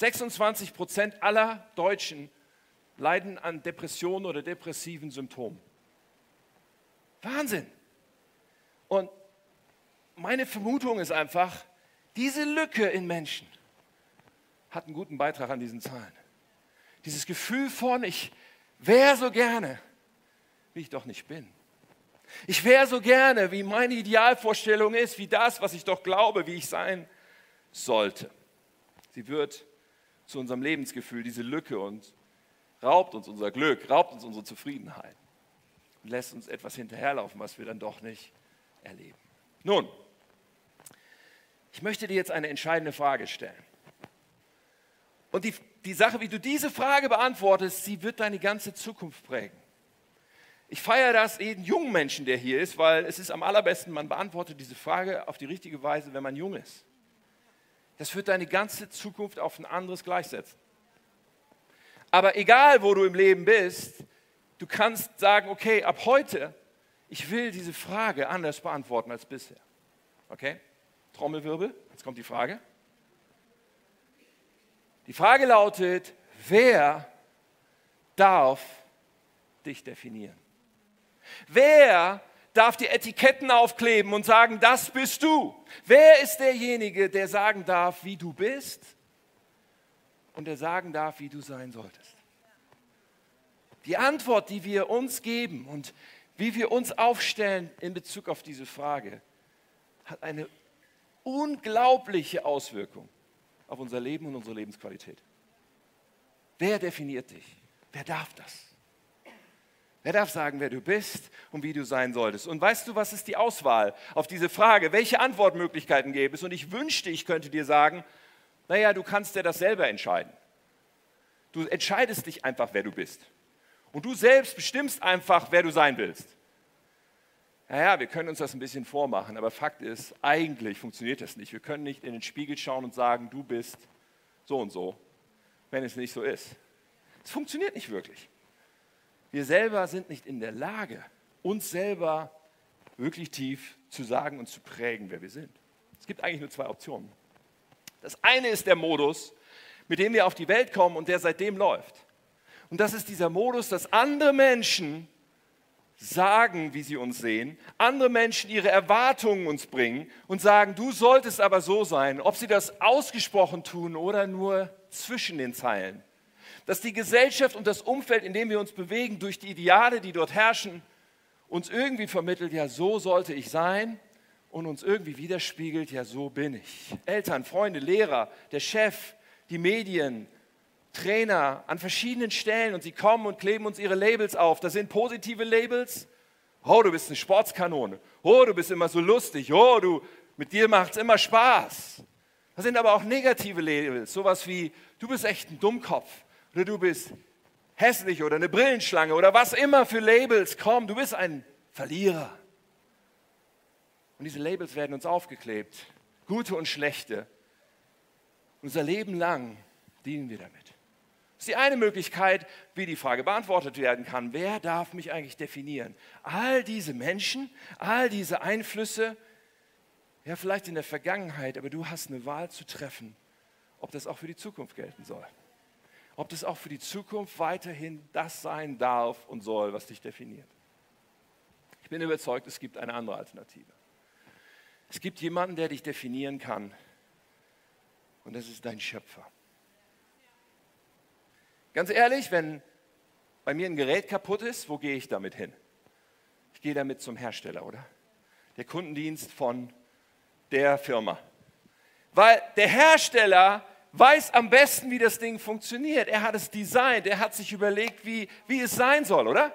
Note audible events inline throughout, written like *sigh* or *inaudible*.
26 Prozent aller Deutschen leiden an Depressionen oder depressiven Symptomen. Wahnsinn. Und meine Vermutung ist einfach, diese Lücke in Menschen hat einen guten Beitrag an diesen Zahlen. Dieses Gefühl von, ich wäre so gerne, wie ich doch nicht bin. Ich wäre so gerne, wie meine Idealvorstellung ist, wie das, was ich doch glaube, wie ich sein sollte. Sie wird zu unserem Lebensgefühl, diese Lücke und raubt uns unser Glück, raubt uns unsere Zufriedenheit und lässt uns etwas hinterherlaufen, was wir dann doch nicht erleben. Nun, ich möchte dir jetzt eine entscheidende Frage stellen. Und die, die Sache, wie du diese Frage beantwortest, sie wird deine ganze Zukunft prägen. Ich feiere das jeden jungen Menschen, der hier ist, weil es ist am allerbesten, man beantwortet diese Frage auf die richtige Weise, wenn man jung ist. Das wird deine ganze Zukunft auf ein anderes gleichsetzen. Aber egal, wo du im Leben bist, du kannst sagen, okay, ab heute, ich will diese Frage anders beantworten als bisher. Okay? Trommelwirbel, jetzt kommt die Frage. Die Frage lautet, wer darf dich definieren? Wer darf die Etiketten aufkleben und sagen, das bist du? Wer ist derjenige, der sagen darf, wie du bist und der sagen darf, wie du sein solltest? Die Antwort, die wir uns geben und wie wir uns aufstellen in Bezug auf diese Frage, hat eine unglaubliche Auswirkung auf unser Leben und unsere Lebensqualität. Wer definiert dich? Wer darf das? Wer darf sagen, wer du bist und wie du sein solltest? Und weißt du, was ist die Auswahl auf diese Frage? Welche Antwortmöglichkeiten gäbe es? Und ich wünschte, ich könnte dir sagen, naja, du kannst dir das selber entscheiden. Du entscheidest dich einfach, wer du bist. Und du selbst bestimmst einfach, wer du sein willst. Naja, wir können uns das ein bisschen vormachen, aber Fakt ist, eigentlich funktioniert das nicht. Wir können nicht in den Spiegel schauen und sagen, du bist so und so, wenn es nicht so ist. Es funktioniert nicht wirklich. Wir selber sind nicht in der Lage, uns selber wirklich tief zu sagen und zu prägen, wer wir sind. Es gibt eigentlich nur zwei Optionen. Das eine ist der Modus, mit dem wir auf die Welt kommen und der seitdem läuft. Und das ist dieser Modus, dass andere Menschen sagen, wie sie uns sehen, andere Menschen ihre Erwartungen uns bringen und sagen, du solltest aber so sein, ob sie das ausgesprochen tun oder nur zwischen den Zeilen. Dass die Gesellschaft und das Umfeld, in dem wir uns bewegen, durch die Ideale, die dort herrschen, uns irgendwie vermittelt, ja, so sollte ich sein und uns irgendwie widerspiegelt, ja, so bin ich. Eltern, Freunde, Lehrer, der Chef, die Medien, Trainer an verschiedenen Stellen und sie kommen und kleben uns ihre Labels auf. Das sind positive Labels. Oh, du bist eine Sportskanone. Oh, du bist immer so lustig. Oh, du, mit dir macht es immer Spaß. Das sind aber auch negative Labels. Sowas wie, du bist echt ein Dummkopf. Oder du bist hässlich oder eine Brillenschlange oder was immer für Labels kommen. Du bist ein Verlierer. Und diese Labels werden uns aufgeklebt. Gute und schlechte. Unser Leben lang dienen wir damit. Das ist die eine Möglichkeit, wie die Frage beantwortet werden kann. Wer darf mich eigentlich definieren? All diese Menschen, all diese Einflüsse, ja vielleicht in der Vergangenheit, aber du hast eine Wahl zu treffen, ob das auch für die Zukunft gelten soll. Ob das auch für die Zukunft weiterhin das sein darf und soll, was dich definiert. Ich bin überzeugt, es gibt eine andere Alternative. Es gibt jemanden, der dich definieren kann. Und das ist dein Schöpfer. Ganz ehrlich, wenn bei mir ein Gerät kaputt ist, wo gehe ich damit hin? Ich gehe damit zum Hersteller, oder? Der Kundendienst von der Firma. Weil der Hersteller weiß am besten, wie das Ding funktioniert. Er hat es designt, er hat sich überlegt, wie, wie es sein soll, oder?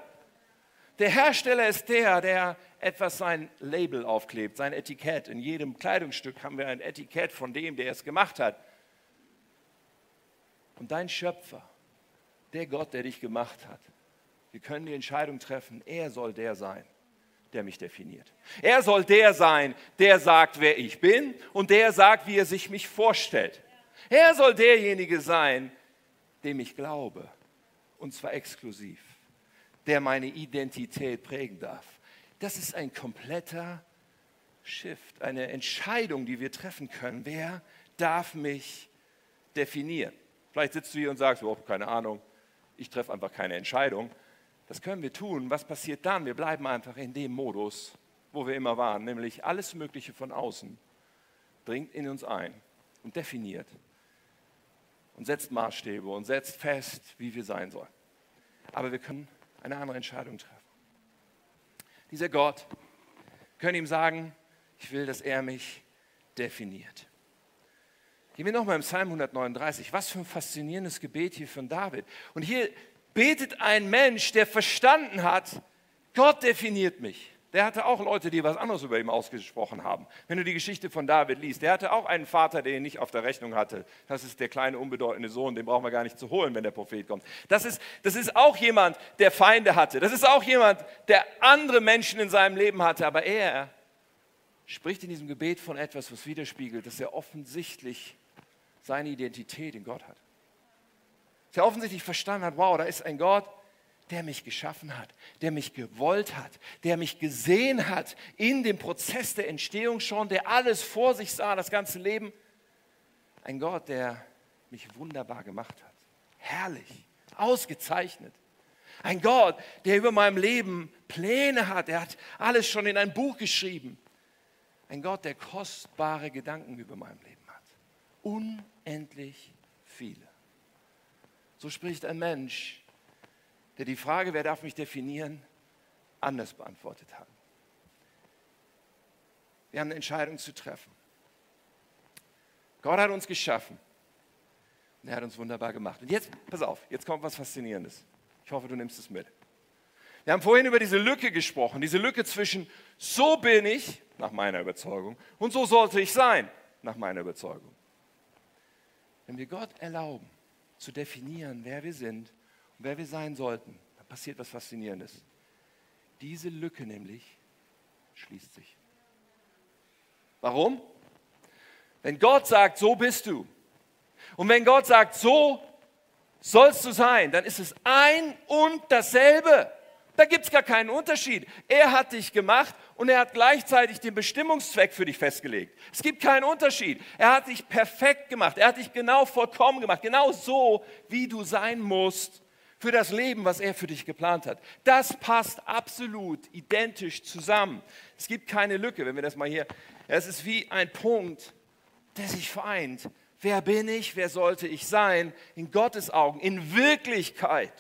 Der Hersteller ist der, der etwas sein Label aufklebt, sein Etikett. In jedem Kleidungsstück haben wir ein Etikett von dem, der es gemacht hat. Und dein Schöpfer, der Gott, der dich gemacht hat. Wir können die Entscheidung treffen, er soll der sein, der mich definiert. Er soll der sein, der sagt, wer ich bin und der sagt, wie er sich mich vorstellt. Er soll derjenige sein, dem ich glaube, und zwar exklusiv, der meine Identität prägen darf. Das ist ein kompletter Shift, eine Entscheidung, die wir treffen können. Wer darf mich definieren? Vielleicht sitzt du hier und sagst, oh, keine Ahnung, ich treffe einfach keine Entscheidung. Das können wir tun. Was passiert dann? Wir bleiben einfach in dem Modus, wo wir immer waren, nämlich alles Mögliche von außen dringt in uns ein und definiert und setzt Maßstäbe und setzt fest, wie wir sein sollen. Aber wir können eine andere Entscheidung treffen. Dieser Gott können ihm sagen, ich will, dass er mich definiert. Gehen wir nochmal im Psalm 139. Was für ein faszinierendes Gebet hier von David. Und hier betet ein Mensch, der verstanden hat, Gott definiert mich. Der hatte auch Leute, die was anderes über ihn ausgesprochen haben. Wenn du die Geschichte von David liest, der hatte auch einen Vater, der ihn nicht auf der Rechnung hatte. Das ist der kleine, unbedeutende Sohn, den brauchen wir gar nicht zu holen, wenn der Prophet kommt. Das ist, das ist auch jemand, der Feinde hatte. Das ist auch jemand, der andere Menschen in seinem Leben hatte. Aber er spricht in diesem Gebet von etwas, was widerspiegelt, dass er offensichtlich seine Identität in Gott hat. Dass er offensichtlich verstanden hat, wow, da ist ein Gott, der mich geschaffen hat, der mich gewollt hat, der mich gesehen hat in dem Prozess der Entstehung schon, der alles vor sich sah, das ganze Leben. Ein Gott, der mich wunderbar gemacht hat. Herrlich, ausgezeichnet. Ein Gott, der über meinem Leben Pläne hat. Er hat alles schon in ein Buch geschrieben. Ein Gott, der kostbare Gedanken über meinem Leben hat. Unendlich viele. So spricht ein Mensch, der die Frage, wer darf mich definieren, anders beantwortet hat. Wir haben eine Entscheidung zu treffen. Gott hat uns geschaffen und er hat uns wunderbar gemacht. Und jetzt, pass auf, jetzt kommt was Faszinierendes. Ich hoffe, du nimmst es mit. Wir haben vorhin über diese Lücke gesprochen, diese Lücke zwischen so bin ich, nach meiner Überzeugung, und so sollte ich sein, nach meiner Überzeugung. Wenn wir Gott erlauben, zu definieren, wer wir sind wer wir sein sollten, dann passiert was Faszinierendes. Diese Lücke nämlich schließt sich. Warum? Wenn Gott sagt, so bist du, und wenn Gott sagt, so sollst du sein, dann ist es ein und dasselbe. Da gibt es gar keinen Unterschied. Er hat dich gemacht und er hat gleichzeitig den Bestimmungszweck für dich festgelegt. Es gibt keinen Unterschied. Er hat dich perfekt gemacht. Er hat dich genau vollkommen gemacht. Genau so, wie du sein musst für das Leben, was er für dich geplant hat. Das passt absolut identisch zusammen. Es gibt keine Lücke, wenn wir das mal hier. Es ist wie ein Punkt, der sich vereint. Wer bin ich? Wer sollte ich sein? In Gottes Augen, in Wirklichkeit.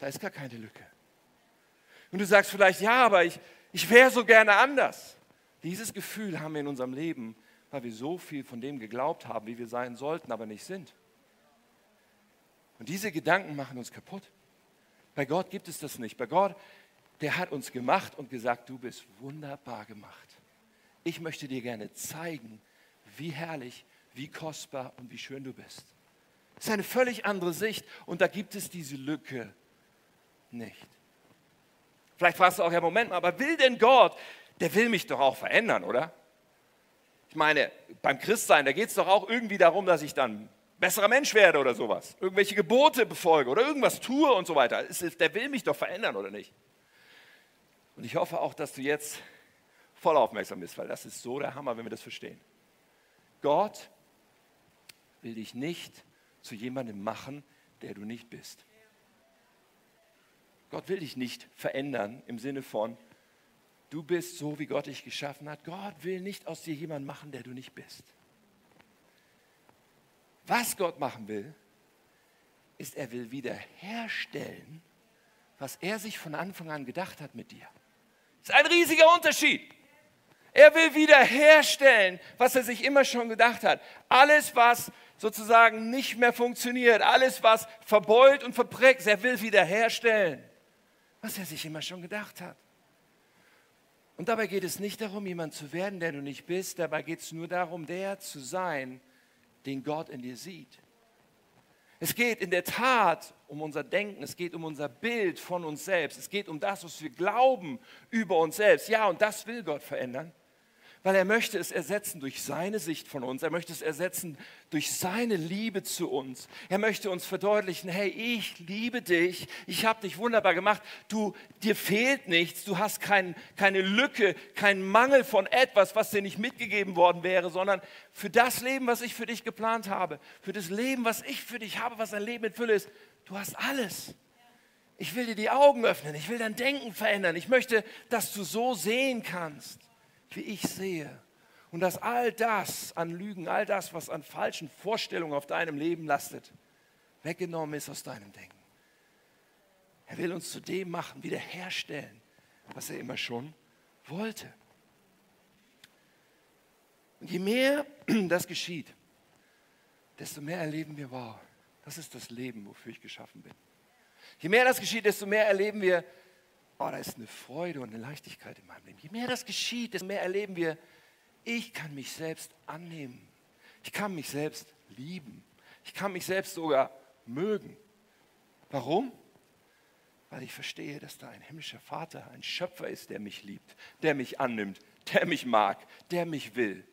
Da ist gar keine Lücke. Und du sagst vielleicht, ja, aber ich, ich wäre so gerne anders. Dieses Gefühl haben wir in unserem Leben, weil wir so viel von dem geglaubt haben, wie wir sein sollten, aber nicht sind. Und diese Gedanken machen uns kaputt. Bei Gott gibt es das nicht. Bei Gott, der hat uns gemacht und gesagt, du bist wunderbar gemacht. Ich möchte dir gerne zeigen, wie herrlich, wie kostbar und wie schön du bist. Das ist eine völlig andere Sicht und da gibt es diese Lücke nicht. Vielleicht fragst du auch, ja, Moment mal, aber will denn Gott, der will mich doch auch verändern, oder? Ich meine, beim Christsein, da geht es doch auch irgendwie darum, dass ich dann besserer Mensch werde oder sowas. Irgendwelche Gebote befolge oder irgendwas tue und so weiter. Der will mich doch verändern, oder nicht? Und ich hoffe auch, dass du jetzt voll aufmerksam bist, weil das ist so der Hammer, wenn wir das verstehen. Gott will dich nicht zu jemandem machen, der du nicht bist. Gott will dich nicht verändern im Sinne von, du bist so, wie Gott dich geschaffen hat. Gott will nicht aus dir jemanden machen, der du nicht bist. Was Gott machen will, ist, er will wiederherstellen, was er sich von Anfang an gedacht hat mit dir. Das ist ein riesiger Unterschied. Er will wiederherstellen, was er sich immer schon gedacht hat. Alles, was sozusagen nicht mehr funktioniert, alles, was verbeult und verprägt, er will wiederherstellen was er sich immer schon gedacht hat. Und dabei geht es nicht darum, jemand zu werden, der du nicht bist. Dabei geht es nur darum, der zu sein, den Gott in dir sieht. Es geht in der Tat um unser Denken, es geht um unser Bild von uns selbst, es geht um das, was wir glauben über uns selbst. Ja, und das will Gott verändern. Weil er möchte es ersetzen durch seine Sicht von uns. Er möchte es ersetzen durch seine Liebe zu uns. Er möchte uns verdeutlichen, hey, ich liebe dich, ich habe dich wunderbar gemacht, du, dir fehlt nichts, du hast kein, keine Lücke, keinen Mangel von etwas, was dir nicht mitgegeben worden wäre, sondern für das Leben, was ich für dich geplant habe, für das Leben, was ich für dich habe, was ein Leben in Fülle ist, du hast alles. Ich will dir die Augen öffnen, ich will dein Denken verändern, ich möchte, dass du so sehen kannst wie ich sehe. Und dass all das an Lügen, all das, was an falschen Vorstellungen auf deinem Leben lastet, weggenommen ist aus deinem Denken. Er will uns zu dem machen, wiederherstellen, was er immer schon wollte. Und je mehr *clears throat* das geschieht, desto mehr erleben wir, wow, das ist das Leben, wofür ich geschaffen bin. Je mehr das geschieht, desto mehr erleben wir, oh, da ist eine Freude und eine Leichtigkeit in meinem Leben. Je mehr das geschieht, desto mehr erleben wir, ich kann mich selbst annehmen. Ich kann mich selbst lieben. Ich kann mich selbst sogar mögen. Warum? Weil ich verstehe, dass da ein himmlischer Vater, ein Schöpfer ist, der mich liebt, der mich annimmt, der mich mag, der mich will.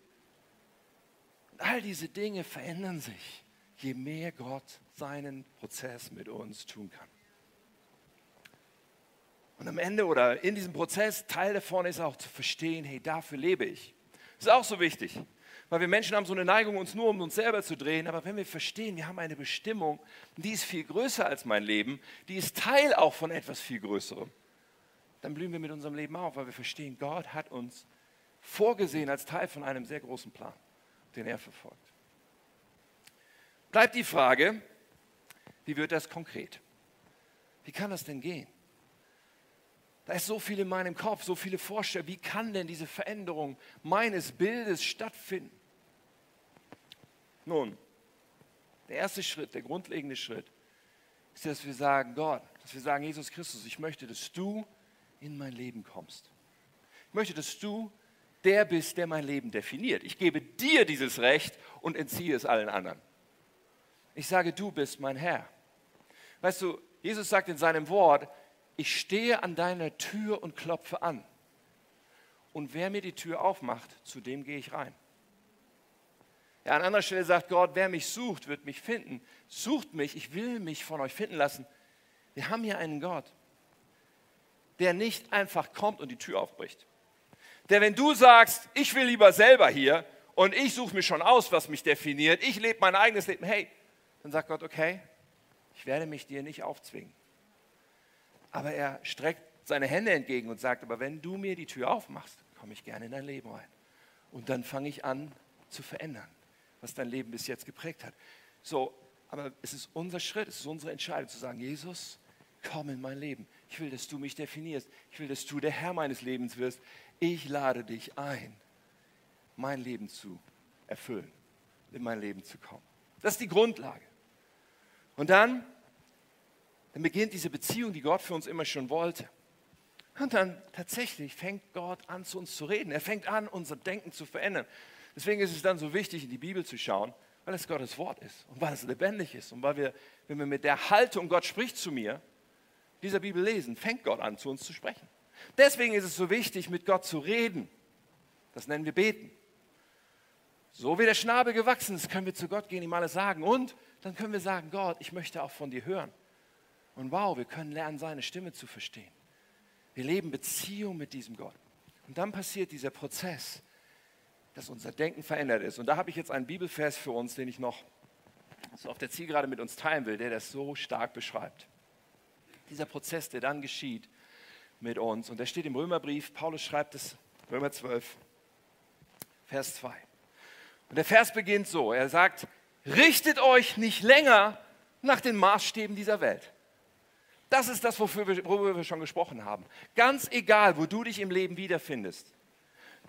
Und all diese Dinge verändern sich, je mehr Gott seinen Prozess mit uns tun kann. Und am Ende oder in diesem Prozess, Teil davon ist auch zu verstehen, hey, dafür lebe ich. Das ist auch so wichtig, weil wir Menschen haben so eine Neigung, uns nur um uns selber zu drehen. Aber wenn wir verstehen, wir haben eine Bestimmung, die ist viel größer als mein Leben, die ist Teil auch von etwas viel Größerem, dann blühen wir mit unserem Leben auf, weil wir verstehen, Gott hat uns vorgesehen als Teil von einem sehr großen Plan, den er verfolgt. Bleibt die Frage, wie wird das konkret? Wie kann das denn gehen? Da ist so viel in meinem Kopf, so viele Vorstellungen. Wie kann denn diese Veränderung meines Bildes stattfinden? Nun, der erste Schritt, der grundlegende Schritt, ist, dass wir sagen, Gott, dass wir sagen, Jesus Christus, ich möchte, dass du in mein Leben kommst. Ich möchte, dass du der bist, der mein Leben definiert. Ich gebe dir dieses Recht und entziehe es allen anderen. Ich sage, du bist mein Herr. Weißt du, Jesus sagt in seinem Wort, ich stehe an deiner Tür und klopfe an. Und wer mir die Tür aufmacht, zu dem gehe ich rein. Ja, an anderer Stelle sagt Gott, wer mich sucht, wird mich finden. Sucht mich, ich will mich von euch finden lassen. Wir haben hier einen Gott, der nicht einfach kommt und die Tür aufbricht. Der, wenn du sagst, ich will lieber selber hier und ich suche mir schon aus, was mich definiert, ich lebe mein eigenes Leben, hey, dann sagt Gott, okay, ich werde mich dir nicht aufzwingen. Aber er streckt seine Hände entgegen und sagt, aber wenn du mir die Tür aufmachst, komme ich gerne in dein Leben rein. Und dann fange ich an zu verändern, was dein Leben bis jetzt geprägt hat. So, aber es ist unser Schritt, es ist unsere Entscheidung zu sagen, Jesus, komm in mein Leben. Ich will, dass du mich definierst. Ich will, dass du der Herr meines Lebens wirst. Ich lade dich ein, mein Leben zu erfüllen, in mein Leben zu kommen. Das ist die Grundlage. Und dann dann beginnt diese Beziehung, die Gott für uns immer schon wollte. Und dann tatsächlich fängt Gott an, zu uns zu reden. Er fängt an, unser Denken zu verändern. Deswegen ist es dann so wichtig, in die Bibel zu schauen, weil es Gottes Wort ist und weil es lebendig ist und weil wir, wenn wir mit der Haltung, Gott spricht zu mir, dieser Bibel lesen, fängt Gott an, zu uns zu sprechen. Deswegen ist es so wichtig, mit Gott zu reden. Das nennen wir Beten. So wie der Schnabel gewachsen ist, können wir zu Gott gehen, ihm alles sagen. Und dann können wir sagen, Gott, ich möchte auch von dir hören. Und wow, wir können lernen, seine Stimme zu verstehen. Wir leben Beziehung mit diesem Gott. Und dann passiert dieser Prozess, dass unser Denken verändert ist. Und da habe ich jetzt einen Bibelvers für uns, den ich noch so auf der Zielgerade mit uns teilen will, der das so stark beschreibt. Dieser Prozess, der dann geschieht mit uns. Und der steht im Römerbrief, Paulus schreibt es, Römer 12, Vers 2. Und der Vers beginnt so, er sagt, richtet euch nicht länger nach den Maßstäben dieser Welt das ist das, wofür wir, worüber wir schon gesprochen haben. Ganz egal, wo du dich im Leben wiederfindest.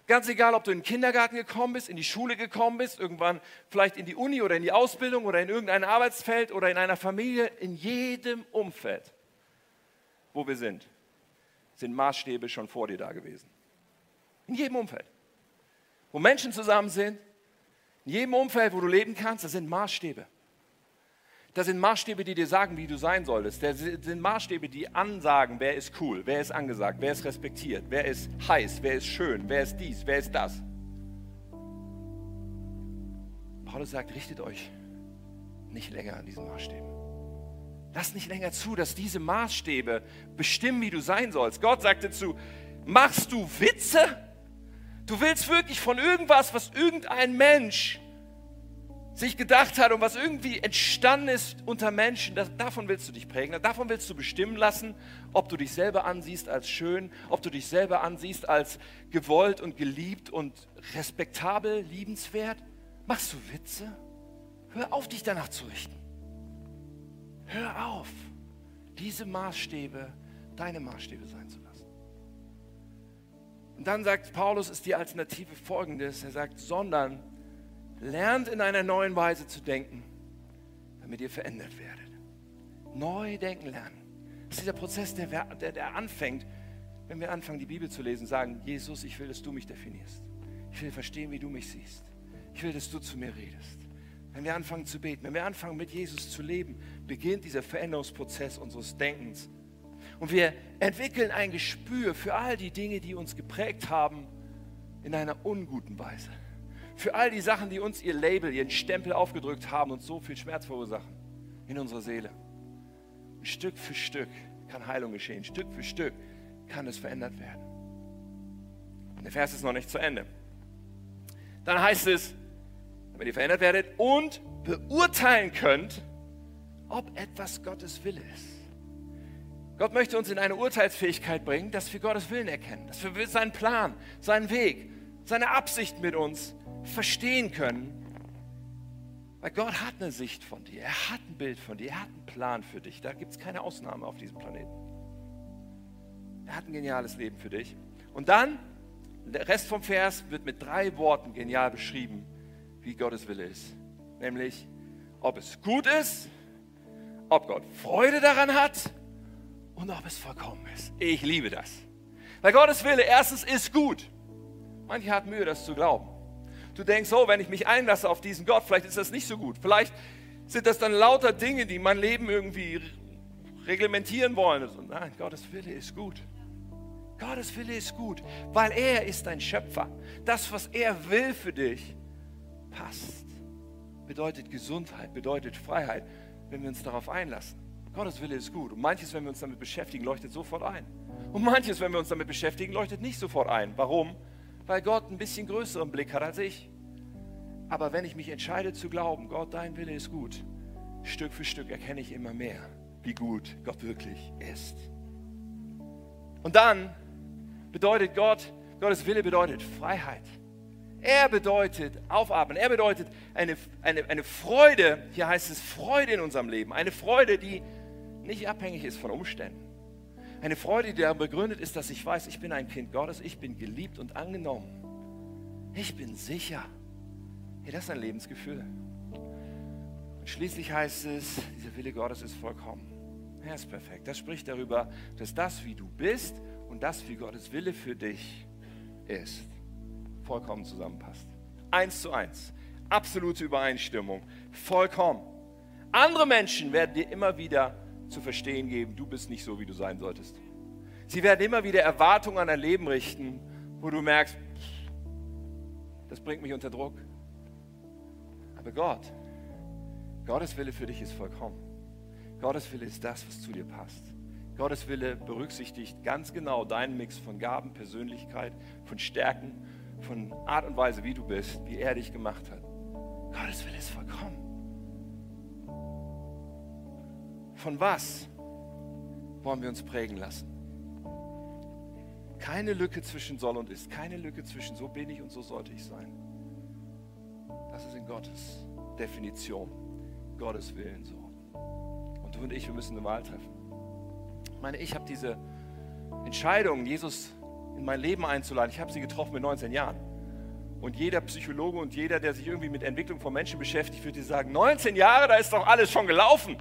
Ganz egal, ob du in den Kindergarten gekommen bist, in die Schule gekommen bist, irgendwann vielleicht in die Uni oder in die Ausbildung oder in irgendein Arbeitsfeld oder in einer Familie, in jedem Umfeld, wo wir sind, sind Maßstäbe schon vor dir da gewesen. In jedem Umfeld. Wo Menschen zusammen sind, in jedem Umfeld, wo du leben kannst, das sind Maßstäbe. Das sind Maßstäbe, die dir sagen, wie du sein solltest. Das sind Maßstäbe, die ansagen, wer ist cool, wer ist angesagt, wer ist respektiert, wer ist heiß, wer ist schön, wer ist dies, wer ist das. Paulus sagt, richtet euch nicht länger an diesen Maßstäben. Lass nicht länger zu, dass diese Maßstäbe bestimmen, wie du sein sollst. Gott sagte zu, machst du Witze? Du willst wirklich von irgendwas, was irgendein Mensch sich gedacht hat und was irgendwie entstanden ist unter Menschen, das, davon willst du dich prägen, davon willst du bestimmen lassen, ob du dich selber ansiehst als schön, ob du dich selber ansiehst als gewollt und geliebt und respektabel, liebenswert. Machst du Witze? Hör auf, dich danach zu richten. Hör auf, diese Maßstäbe deine Maßstäbe sein zu lassen. Und dann sagt Paulus, ist die Alternative folgendes. Er sagt, sondern lernt in einer neuen Weise zu denken, damit ihr verändert werdet. Neu denken lernen. Das ist dieser Prozess, der, der, der anfängt, wenn wir anfangen, die Bibel zu lesen, sagen, Jesus, ich will, dass du mich definierst. Ich will verstehen, wie du mich siehst. Ich will, dass du zu mir redest. Wenn wir anfangen zu beten, wenn wir anfangen mit Jesus zu leben, beginnt dieser Veränderungsprozess unseres Denkens. Und wir entwickeln ein Gespür für all die Dinge, die uns geprägt haben, in einer unguten Weise. Für all die Sachen, die uns ihr Label, ihren Stempel aufgedrückt haben und so viel Schmerz verursachen in unserer Seele. Und Stück für Stück kann Heilung geschehen. Stück für Stück kann es verändert werden. Und der Vers ist noch nicht zu Ende. Dann heißt es, damit ihr verändert werdet und beurteilen könnt, ob etwas Gottes Wille ist. Gott möchte uns in eine Urteilsfähigkeit bringen, dass wir Gottes Willen erkennen, dass wir seinen Plan, seinen Weg, seine Absicht mit uns verstehen können. Weil Gott hat eine Sicht von dir, er hat ein Bild von dir, er hat einen Plan für dich. Da gibt es keine Ausnahme auf diesem Planeten. Er hat ein geniales Leben für dich. Und dann, der Rest vom Vers wird mit drei Worten genial beschrieben, wie Gottes Wille ist. Nämlich, ob es gut ist, ob Gott Freude daran hat und ob es vollkommen ist. Ich liebe das. Weil Gottes Wille erstens ist gut. Manche haben Mühe, das zu glauben. Du denkst, oh, wenn ich mich einlasse auf diesen Gott, vielleicht ist das nicht so gut. Vielleicht sind das dann lauter Dinge, die mein Leben irgendwie reglementieren wollen. Und nein, Gottes Wille ist gut. Gottes Wille ist gut, weil er ist dein Schöpfer. Das, was er will für dich, passt. Bedeutet Gesundheit, bedeutet Freiheit, wenn wir uns darauf einlassen. Gottes Wille ist gut. Und manches, wenn wir uns damit beschäftigen, leuchtet sofort ein. Und manches, wenn wir uns damit beschäftigen, leuchtet nicht sofort ein. Warum? Weil Gott ein bisschen größeren Blick hat als ich. Aber wenn ich mich entscheide zu glauben, Gott, dein Wille ist gut, Stück für Stück erkenne ich immer mehr, wie gut Gott wirklich ist. Und dann bedeutet Gott, Gottes Wille bedeutet Freiheit. Er bedeutet aufatmen. Er bedeutet eine, eine, eine Freude, hier heißt es Freude in unserem Leben. Eine Freude, die nicht abhängig ist von Umständen. Eine Freude, die darin begründet ist, dass ich weiß, ich bin ein Kind Gottes, ich bin geliebt und angenommen. Ich bin sicher. Hey, das ist ein Lebensgefühl. Und schließlich heißt es, dieser Wille Gottes ist vollkommen. Er ist perfekt. Das spricht darüber, dass das, wie du bist und das, wie Gottes Wille für dich ist vollkommen zusammenpasst. Eins zu eins. Absolute Übereinstimmung. Vollkommen. Andere Menschen werden dir immer wieder zu verstehen geben, du bist nicht so, wie du sein solltest. Sie werden immer wieder Erwartungen an dein Leben richten, wo du merkst, das bringt mich unter Druck. Aber Gott, Gottes Wille für dich ist vollkommen. Gottes Wille ist das, was zu dir passt. Gottes Wille berücksichtigt ganz genau deinen Mix von Gaben, Persönlichkeit, von Stärken von Art und Weise, wie du bist, wie er dich gemacht hat. Gottes Wille ist vollkommen. Von was wollen wir uns prägen lassen? Keine Lücke zwischen soll und ist, keine Lücke zwischen so bin ich und so sollte ich sein. Das ist in Gottes Definition, Gottes Willen so. Und du und ich, wir müssen eine Wahl treffen. Ich meine, ich habe diese Entscheidung, Jesus in mein Leben einzuladen. Ich habe sie getroffen mit 19 Jahren. Und jeder Psychologe und jeder, der sich irgendwie mit Entwicklung von Menschen beschäftigt, würde dir sagen, 19 Jahre, da ist doch alles schon gelaufen.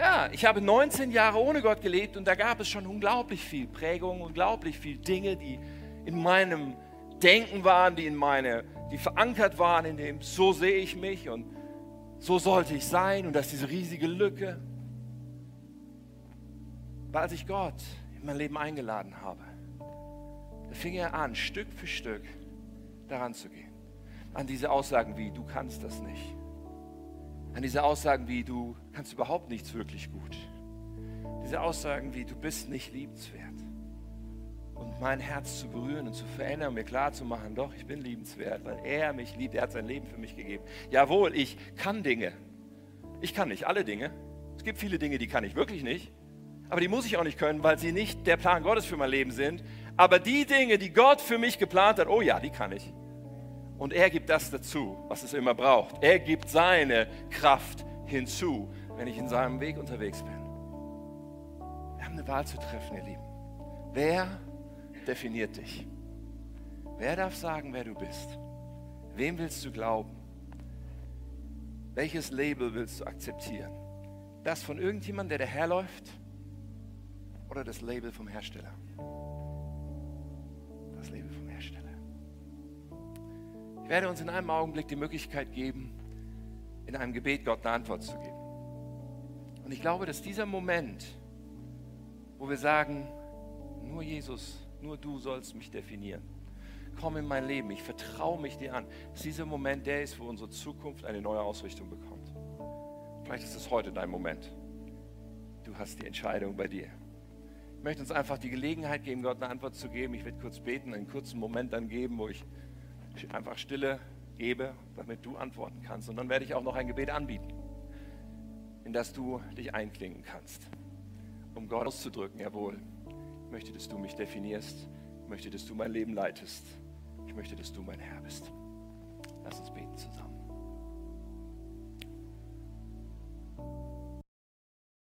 Ja, ich habe 19 Jahre ohne Gott gelebt und da gab es schon unglaublich viel Prägung, unglaublich viel Dinge, die in meinem Denken waren, die in meine, die verankert waren in dem, so sehe ich mich und so sollte ich sein und das ist diese riesige Lücke. Weil als ich Gott in mein Leben eingeladen habe, da fing er an, Stück für Stück daran zu gehen. an diese Aussagen wie, du kannst das nicht. An diese Aussagen wie, du kannst überhaupt nichts wirklich gut. Diese Aussagen wie, du bist nicht liebenswert. Und mein Herz zu berühren und zu verändern mir klar zu machen, doch, ich bin liebenswert, weil er mich liebt, er hat sein Leben für mich gegeben. Jawohl, ich kann Dinge. Ich kann nicht alle Dinge. Es gibt viele Dinge, die kann ich wirklich nicht. Aber die muss ich auch nicht können, weil sie nicht der Plan Gottes für mein Leben sind. Aber die Dinge, die Gott für mich geplant hat, oh ja, die kann ich. Und er gibt das dazu, was es immer braucht. Er gibt seine Kraft hinzu, wenn ich in seinem Weg unterwegs bin. Wir haben eine Wahl zu treffen, ihr Lieben. Wer definiert dich? Wer darf sagen, wer du bist? Wem willst du glauben? Welches Label willst du akzeptieren? Das von irgendjemandem, der daherläuft? Oder das Label vom Hersteller? Das Label vom Hersteller. Werde uns in einem Augenblick die Möglichkeit geben, in einem Gebet Gott eine Antwort zu geben. Und ich glaube, dass dieser Moment, wo wir sagen, nur Jesus, nur du sollst mich definieren. Komm in mein Leben, ich vertraue mich dir an. Dass dieser Moment der ist, wo unsere Zukunft eine neue Ausrichtung bekommt. Vielleicht ist es heute dein Moment. Du hast die Entscheidung bei dir. Ich möchte uns einfach die Gelegenheit geben, Gott eine Antwort zu geben. Ich werde kurz beten, einen kurzen Moment dann geben, wo ich einfach Stille gebe, damit du antworten kannst. Und dann werde ich auch noch ein Gebet anbieten, in das du dich einklingen kannst, um Gott auszudrücken, jawohl. Ich möchte, dass du mich definierst. Ich möchte, dass du mein Leben leitest. Ich möchte, dass du mein Herr bist. Lass uns beten zusammen.